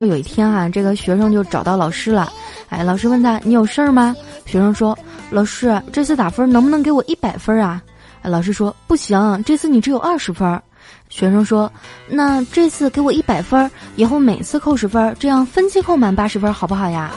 有一天啊，这个学生就找到老师了，哎，老师问他你有事儿吗？学生说，老师这次打分能不能给我一百分啊？老师说不行，这次你只有二十分。学生说，那这次给我一百分，以后每次扣十分，这样分期扣满八十分好不好呀？